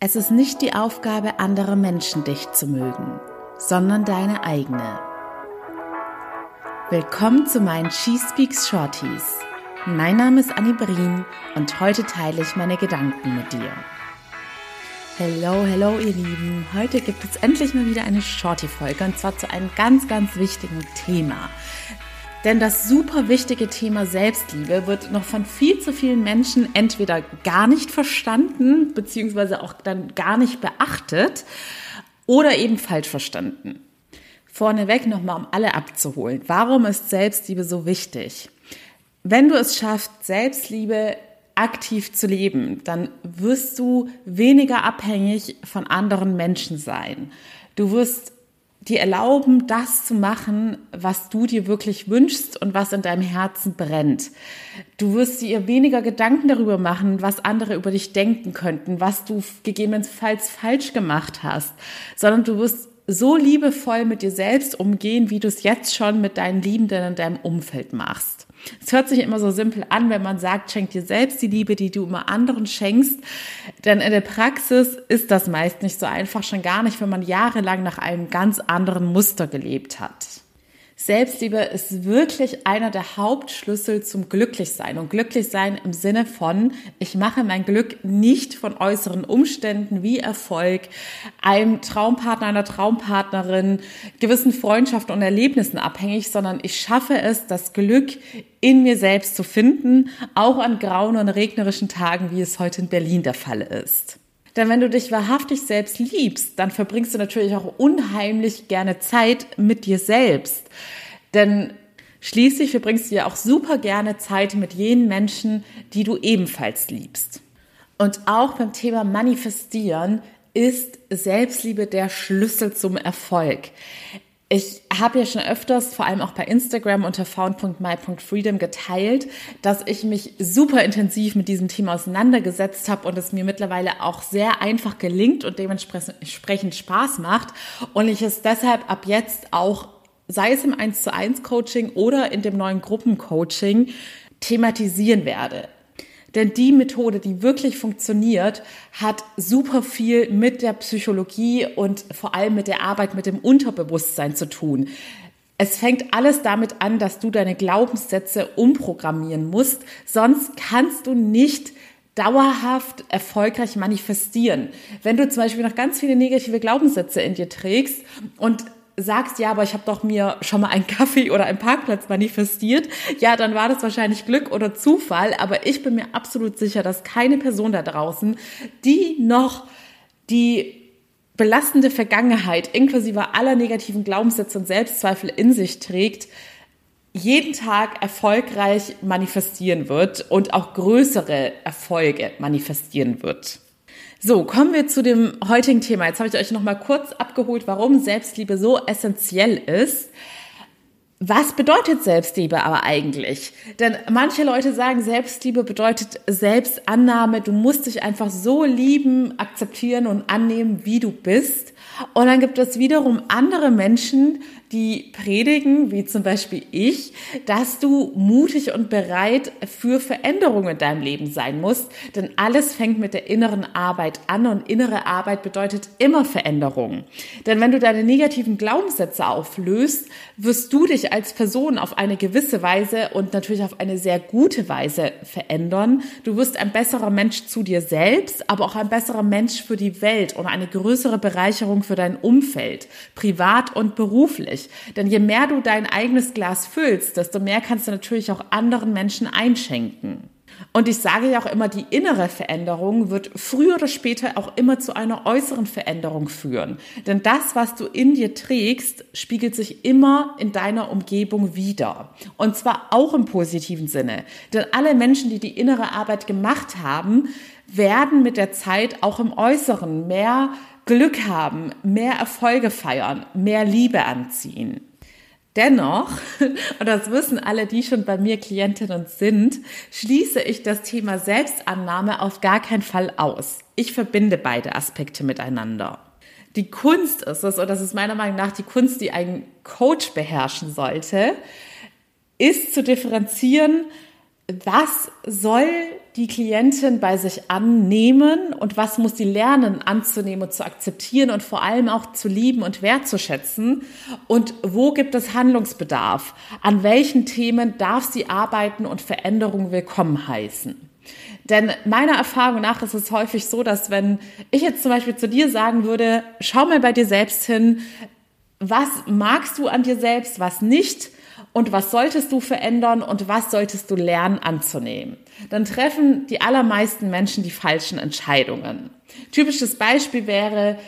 Es ist nicht die Aufgabe, andere Menschen dich zu mögen, sondern deine eigene. Willkommen zu meinen She Speaks Shorties. Mein Name ist Annie Brien und heute teile ich meine Gedanken mit dir. Hello, hello ihr Lieben. Heute gibt es endlich mal wieder eine Shorty-Folge und zwar zu einem ganz, ganz wichtigen Thema. Denn das super wichtige Thema Selbstliebe wird noch von viel zu vielen Menschen entweder gar nicht verstanden, beziehungsweise auch dann gar nicht beachtet oder eben falsch verstanden. Vorneweg nochmal, um alle abzuholen. Warum ist Selbstliebe so wichtig? Wenn du es schaffst, Selbstliebe aktiv zu leben, dann wirst du weniger abhängig von anderen Menschen sein. Du wirst dir erlauben, das zu machen, was du dir wirklich wünschst und was in deinem Herzen brennt. Du wirst dir weniger Gedanken darüber machen, was andere über dich denken könnten, was du gegebenenfalls falsch gemacht hast, sondern du wirst so liebevoll mit dir selbst umgehen, wie du es jetzt schon mit deinen Liebenden in deinem Umfeld machst. Es hört sich immer so simpel an, wenn man sagt, schenk dir selbst die Liebe, die du immer anderen schenkst. Denn in der Praxis ist das meist nicht so einfach, schon gar nicht, wenn man jahrelang nach einem ganz anderen Muster gelebt hat. Selbstliebe ist wirklich einer der Hauptschlüssel zum Glücklichsein. Und Glücklichsein im Sinne von, ich mache mein Glück nicht von äußeren Umständen wie Erfolg, einem Traumpartner, einer Traumpartnerin, gewissen Freundschaften und Erlebnissen abhängig, sondern ich schaffe es, das Glück in mir selbst zu finden, auch an grauen und regnerischen Tagen, wie es heute in Berlin der Fall ist. Denn wenn du dich wahrhaftig selbst liebst, dann verbringst du natürlich auch unheimlich gerne Zeit mit dir selbst. Denn schließlich verbringst du ja auch super gerne Zeit mit jenen Menschen, die du ebenfalls liebst. Und auch beim Thema Manifestieren ist Selbstliebe der Schlüssel zum Erfolg. Ich habe ja schon öfters, vor allem auch bei Instagram unter found.my.freedom geteilt, dass ich mich super intensiv mit diesem Thema auseinandergesetzt habe und es mir mittlerweile auch sehr einfach gelingt und dementsprechend Spaß macht und ich es deshalb ab jetzt auch, sei es im 1 zu 1 Coaching oder in dem neuen Gruppencoaching, thematisieren werde. Denn die Methode, die wirklich funktioniert, hat super viel mit der Psychologie und vor allem mit der Arbeit mit dem Unterbewusstsein zu tun. Es fängt alles damit an, dass du deine Glaubenssätze umprogrammieren musst, sonst kannst du nicht dauerhaft erfolgreich manifestieren. Wenn du zum Beispiel noch ganz viele negative Glaubenssätze in dir trägst und sagst, ja, aber ich habe doch mir schon mal einen Kaffee oder einen Parkplatz manifestiert, ja, dann war das wahrscheinlich Glück oder Zufall, aber ich bin mir absolut sicher, dass keine Person da draußen, die noch die belastende Vergangenheit inklusive aller negativen Glaubenssätze und Selbstzweifel in sich trägt, jeden Tag erfolgreich manifestieren wird und auch größere Erfolge manifestieren wird. So, kommen wir zu dem heutigen Thema. Jetzt habe ich euch noch mal kurz abgeholt, warum Selbstliebe so essentiell ist. Was bedeutet Selbstliebe aber eigentlich? Denn manche Leute sagen, Selbstliebe bedeutet Selbstannahme. Du musst dich einfach so lieben, akzeptieren und annehmen, wie du bist. Und dann gibt es wiederum andere Menschen, die predigen, wie zum Beispiel ich, dass du mutig und bereit für Veränderungen in deinem Leben sein musst. Denn alles fängt mit der inneren Arbeit an und innere Arbeit bedeutet immer Veränderung. Denn wenn du deine negativen Glaubenssätze auflöst, wirst du dich als Person auf eine gewisse Weise und natürlich auf eine sehr gute Weise verändern. Du wirst ein besserer Mensch zu dir selbst, aber auch ein besserer Mensch für die Welt und eine größere Bereicherung für dein Umfeld, privat und beruflich. Denn je mehr du dein eigenes Glas füllst, desto mehr kannst du natürlich auch anderen Menschen einschenken. Und ich sage ja auch immer, die innere Veränderung wird früher oder später auch immer zu einer äußeren Veränderung führen. Denn das, was du in dir trägst, spiegelt sich immer in deiner Umgebung wieder. Und zwar auch im positiven Sinne. Denn alle Menschen, die die innere Arbeit gemacht haben, werden mit der Zeit auch im Äußeren mehr Glück haben, mehr Erfolge feiern, mehr Liebe anziehen. Dennoch, und das wissen alle, die schon bei mir Klientinnen sind, schließe ich das Thema Selbstannahme auf gar keinen Fall aus. Ich verbinde beide Aspekte miteinander. Die Kunst ist es, und das ist meiner Meinung nach die Kunst, die ein Coach beherrschen sollte, ist zu differenzieren, was soll die Klientin bei sich annehmen und was muss sie lernen anzunehmen und zu akzeptieren und vor allem auch zu lieben und wertzuschätzen und wo gibt es Handlungsbedarf? An welchen Themen darf sie arbeiten und Veränderungen willkommen heißen? Denn meiner Erfahrung nach ist es häufig so, dass wenn ich jetzt zum Beispiel zu dir sagen würde, schau mal bei dir selbst hin, was magst du an dir selbst, was nicht, und was solltest du verändern und was solltest du lernen anzunehmen. Dann treffen die allermeisten Menschen die falschen Entscheidungen. Typisches Beispiel wäre,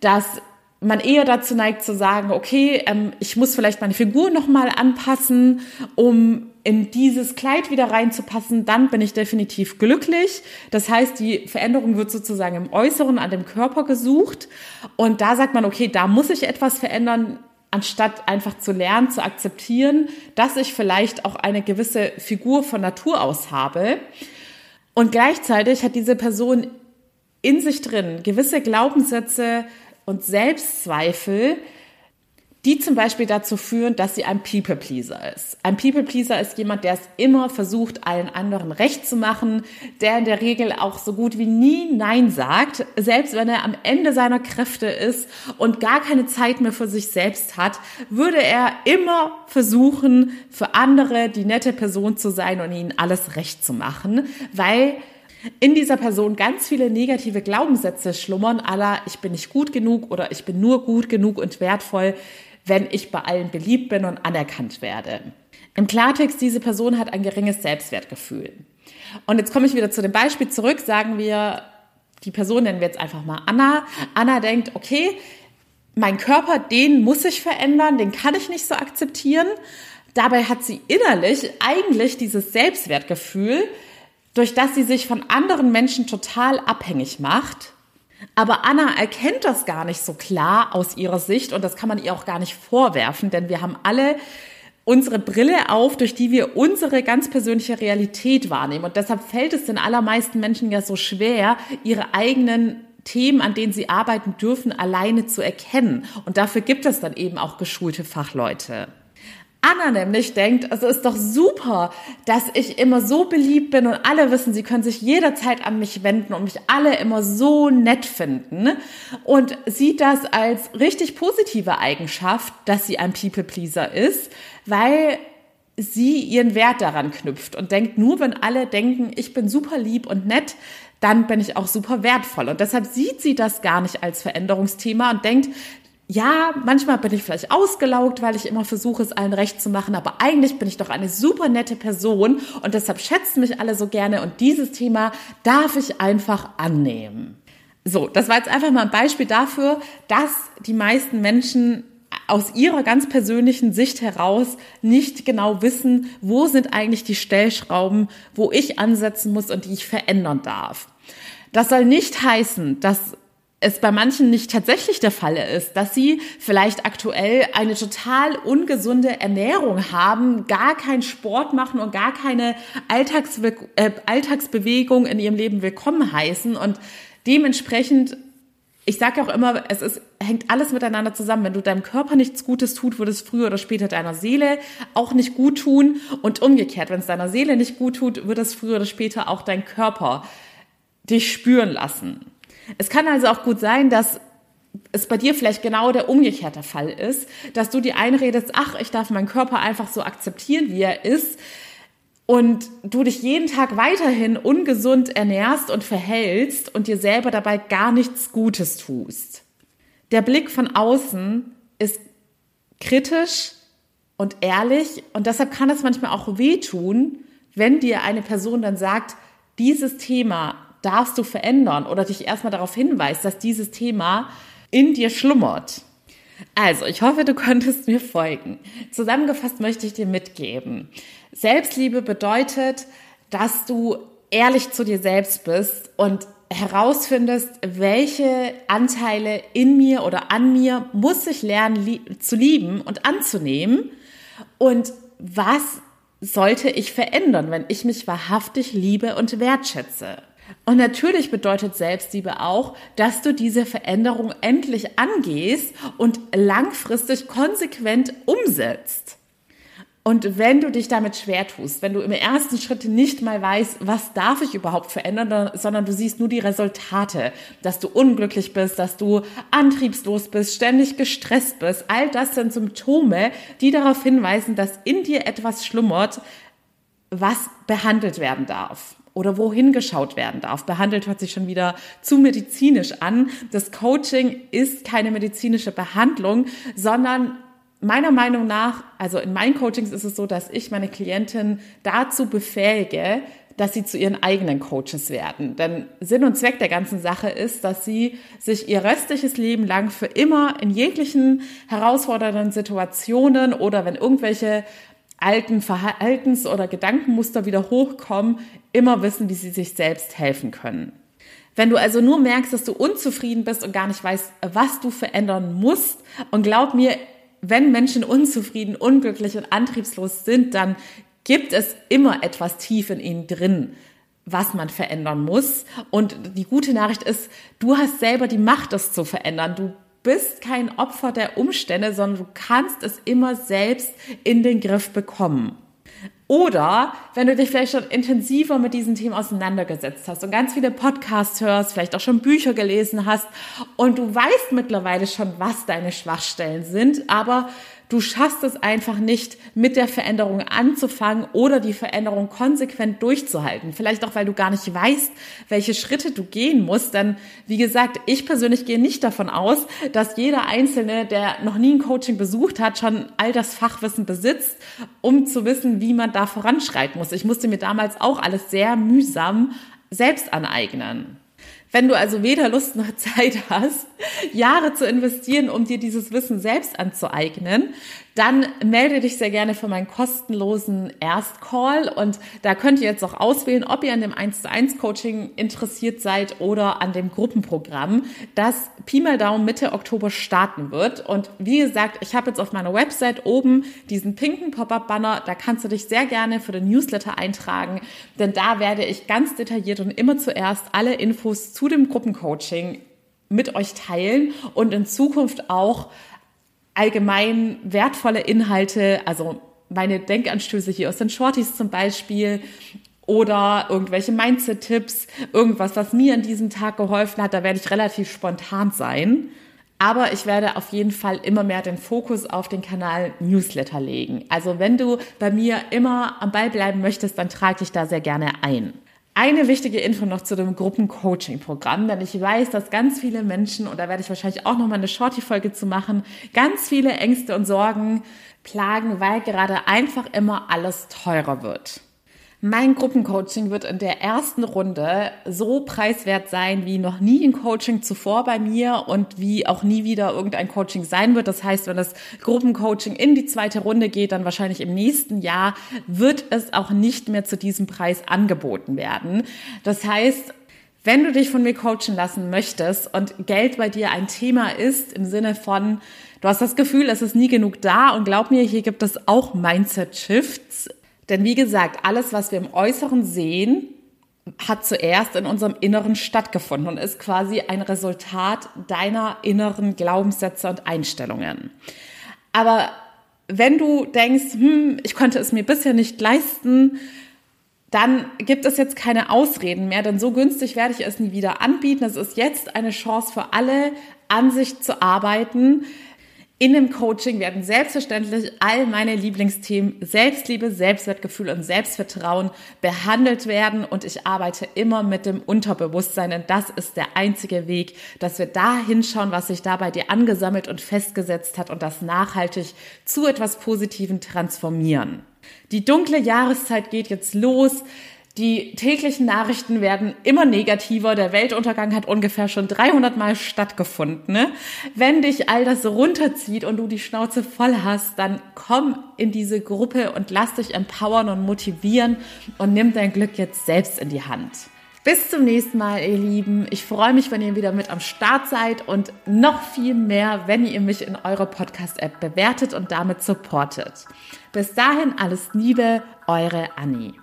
dass man eher dazu neigt zu sagen, okay, ähm, ich muss vielleicht meine Figur nochmal anpassen, um in dieses Kleid wieder reinzupassen, dann bin ich definitiv glücklich. Das heißt, die Veränderung wird sozusagen im Äußeren an dem Körper gesucht. Und da sagt man, okay, da muss ich etwas verändern, anstatt einfach zu lernen, zu akzeptieren, dass ich vielleicht auch eine gewisse Figur von Natur aus habe. Und gleichzeitig hat diese Person in sich drin gewisse Glaubenssätze und Selbstzweifel, die zum Beispiel dazu führen, dass sie ein People-Pleaser ist. Ein People-Pleaser ist jemand, der es immer versucht, allen anderen recht zu machen, der in der Regel auch so gut wie nie Nein sagt, selbst wenn er am Ende seiner Kräfte ist und gar keine Zeit mehr für sich selbst hat, würde er immer versuchen, für andere die nette Person zu sein und ihnen alles recht zu machen, weil in dieser Person ganz viele negative Glaubenssätze schlummern, aller ich bin nicht gut genug oder ich bin nur gut genug und wertvoll, wenn ich bei allen beliebt bin und anerkannt werde. Im Klartext, diese Person hat ein geringes Selbstwertgefühl. Und jetzt komme ich wieder zu dem Beispiel zurück, sagen wir, die Person nennen wir jetzt einfach mal Anna. Anna denkt, okay, mein Körper, den muss ich verändern, den kann ich nicht so akzeptieren. Dabei hat sie innerlich eigentlich dieses Selbstwertgefühl, durch das sie sich von anderen Menschen total abhängig macht aber Anna erkennt das gar nicht so klar aus ihrer Sicht und das kann man ihr auch gar nicht vorwerfen, denn wir haben alle unsere Brille auf, durch die wir unsere ganz persönliche Realität wahrnehmen. Und deshalb fällt es den allermeisten Menschen ja so schwer, ihre eigenen Themen, an denen sie arbeiten dürfen, alleine zu erkennen. Und dafür gibt es dann eben auch geschulte Fachleute. Anna nämlich denkt, es ist doch super, dass ich immer so beliebt bin und alle wissen, sie können sich jederzeit an mich wenden und mich alle immer so nett finden und sieht das als richtig positive Eigenschaft, dass sie ein People-Pleaser ist, weil sie ihren Wert daran knüpft und denkt, nur wenn alle denken, ich bin super lieb und nett, dann bin ich auch super wertvoll. Und deshalb sieht sie das gar nicht als Veränderungsthema und denkt, ja, manchmal bin ich vielleicht ausgelaugt, weil ich immer versuche, es allen recht zu machen, aber eigentlich bin ich doch eine super nette Person und deshalb schätzen mich alle so gerne und dieses Thema darf ich einfach annehmen. So, das war jetzt einfach mal ein Beispiel dafür, dass die meisten Menschen aus ihrer ganz persönlichen Sicht heraus nicht genau wissen, wo sind eigentlich die Stellschrauben, wo ich ansetzen muss und die ich verändern darf. Das soll nicht heißen, dass es bei manchen nicht tatsächlich der Fall ist, dass sie vielleicht aktuell eine total ungesunde Ernährung haben, gar keinen Sport machen und gar keine Alltagsbe äh, Alltagsbewegung in ihrem Leben willkommen heißen und dementsprechend ich sage auch immer, es ist, hängt alles miteinander zusammen. Wenn du deinem Körper nichts Gutes tut, wird es früher oder später deiner Seele auch nicht gut tun. Und umgekehrt, wenn es deiner Seele nicht gut tut, wird es früher oder später auch dein Körper dich spüren lassen. Es kann also auch gut sein, dass es bei dir vielleicht genau der umgekehrte Fall ist, dass du dir einredest, ach, ich darf meinen Körper einfach so akzeptieren, wie er ist, und du dich jeden Tag weiterhin ungesund ernährst und verhältst und dir selber dabei gar nichts Gutes tust. Der Blick von außen ist kritisch und ehrlich und deshalb kann es manchmal auch wehtun, wenn dir eine Person dann sagt, dieses Thema darfst du verändern oder dich erstmal darauf hinweist, dass dieses Thema in dir schlummert. Also, ich hoffe, du konntest mir folgen. Zusammengefasst möchte ich dir mitgeben. Selbstliebe bedeutet, dass du ehrlich zu dir selbst bist und herausfindest, welche Anteile in mir oder an mir muss ich lernen lie zu lieben und anzunehmen und was sollte ich verändern, wenn ich mich wahrhaftig liebe und wertschätze. Und natürlich bedeutet Selbstliebe auch, dass du diese Veränderung endlich angehst und langfristig konsequent umsetzt. Und wenn du dich damit schwer tust, wenn du im ersten Schritt nicht mal weißt, was darf ich überhaupt verändern, sondern du siehst nur die Resultate, dass du unglücklich bist, dass du antriebslos bist, ständig gestresst bist, all das sind Symptome, die darauf hinweisen, dass in dir etwas schlummert, was behandelt werden darf oder wohin geschaut werden darf. Behandelt hört sich schon wieder zu medizinisch an. Das Coaching ist keine medizinische Behandlung, sondern meiner Meinung nach, also in meinen Coachings ist es so, dass ich meine Klienten dazu befähige, dass sie zu ihren eigenen Coaches werden. Denn Sinn und Zweck der ganzen Sache ist, dass sie sich ihr restliches Leben lang für immer in jeglichen herausfordernden Situationen oder wenn irgendwelche alten Verhaltens- oder Gedankenmuster wieder hochkommen, immer wissen, wie sie sich selbst helfen können. Wenn du also nur merkst, dass du unzufrieden bist und gar nicht weißt, was du verändern musst, und glaub mir, wenn Menschen unzufrieden, unglücklich und antriebslos sind, dann gibt es immer etwas tief in ihnen drin, was man verändern muss. Und die gute Nachricht ist, du hast selber die Macht, das zu verändern. Du bist kein Opfer der Umstände, sondern du kannst es immer selbst in den Griff bekommen. Oder wenn du dich vielleicht schon intensiver mit diesen Themen auseinandergesetzt hast und ganz viele Podcasts hörst, vielleicht auch schon Bücher gelesen hast und du weißt mittlerweile schon, was deine Schwachstellen sind, aber Du schaffst es einfach nicht, mit der Veränderung anzufangen oder die Veränderung konsequent durchzuhalten. Vielleicht auch, weil du gar nicht weißt, welche Schritte du gehen musst. Denn, wie gesagt, ich persönlich gehe nicht davon aus, dass jeder Einzelne, der noch nie ein Coaching besucht hat, schon all das Fachwissen besitzt, um zu wissen, wie man da voranschreiten muss. Ich musste mir damals auch alles sehr mühsam selbst aneignen. Wenn du also weder Lust noch Zeit hast, Jahre zu investieren, um dir dieses Wissen selbst anzueignen, dann melde dich sehr gerne für meinen kostenlosen Erstcall und da könnt ihr jetzt auch auswählen, ob ihr an dem 1 zu 1 Coaching interessiert seid oder an dem Gruppenprogramm, das Pi mal Daumen Mitte Oktober starten wird. Und wie gesagt, ich habe jetzt auf meiner Website oben diesen pinken Pop-up-Banner, da kannst du dich sehr gerne für den Newsletter eintragen, denn da werde ich ganz detailliert und immer zuerst alle Infos zu dem Gruppencoaching mit euch teilen und in Zukunft auch allgemein wertvolle Inhalte, also meine Denkanstöße hier aus den Shorties zum Beispiel oder irgendwelche Mindset-Tipps, irgendwas, was mir an diesem Tag geholfen hat, da werde ich relativ spontan sein. Aber ich werde auf jeden Fall immer mehr den Fokus auf den Kanal Newsletter legen. Also wenn du bei mir immer am Ball bleiben möchtest, dann trage dich da sehr gerne ein. Eine wichtige Info noch zu dem Gruppencoaching-Programm, denn ich weiß, dass ganz viele Menschen, und da werde ich wahrscheinlich auch nochmal eine Shorty-Folge zu machen, ganz viele Ängste und Sorgen plagen, weil gerade einfach immer alles teurer wird. Mein Gruppencoaching wird in der ersten Runde so preiswert sein wie noch nie ein Coaching zuvor bei mir und wie auch nie wieder irgendein Coaching sein wird. Das heißt, wenn das Gruppencoaching in die zweite Runde geht, dann wahrscheinlich im nächsten Jahr wird es auch nicht mehr zu diesem Preis angeboten werden. Das heißt, wenn du dich von mir coachen lassen möchtest und Geld bei dir ein Thema ist im Sinne von, du hast das Gefühl, es ist nie genug da und glaub mir, hier gibt es auch Mindset Shifts denn wie gesagt, alles, was wir im Äußeren sehen, hat zuerst in unserem Inneren stattgefunden und ist quasi ein Resultat deiner inneren Glaubenssätze und Einstellungen. Aber wenn du denkst, hm, ich konnte es mir bisher nicht leisten, dann gibt es jetzt keine Ausreden mehr, denn so günstig werde ich es nie wieder anbieten. Es ist jetzt eine Chance für alle, an sich zu arbeiten, in dem Coaching werden selbstverständlich all meine Lieblingsthemen Selbstliebe, Selbstwertgefühl und Selbstvertrauen behandelt werden und ich arbeite immer mit dem Unterbewusstsein, denn das ist der einzige Weg, dass wir da hinschauen, was sich da bei dir angesammelt und festgesetzt hat und das nachhaltig zu etwas Positivem transformieren. Die dunkle Jahreszeit geht jetzt los. Die täglichen Nachrichten werden immer negativer. Der Weltuntergang hat ungefähr schon 300 Mal stattgefunden. Ne? Wenn dich all das runterzieht und du die Schnauze voll hast, dann komm in diese Gruppe und lass dich empowern und motivieren und nimm dein Glück jetzt selbst in die Hand. Bis zum nächsten Mal, ihr Lieben. Ich freue mich, wenn ihr wieder mit am Start seid und noch viel mehr, wenn ihr mich in eurer Podcast-App bewertet und damit supportet. Bis dahin alles Liebe, eure Annie.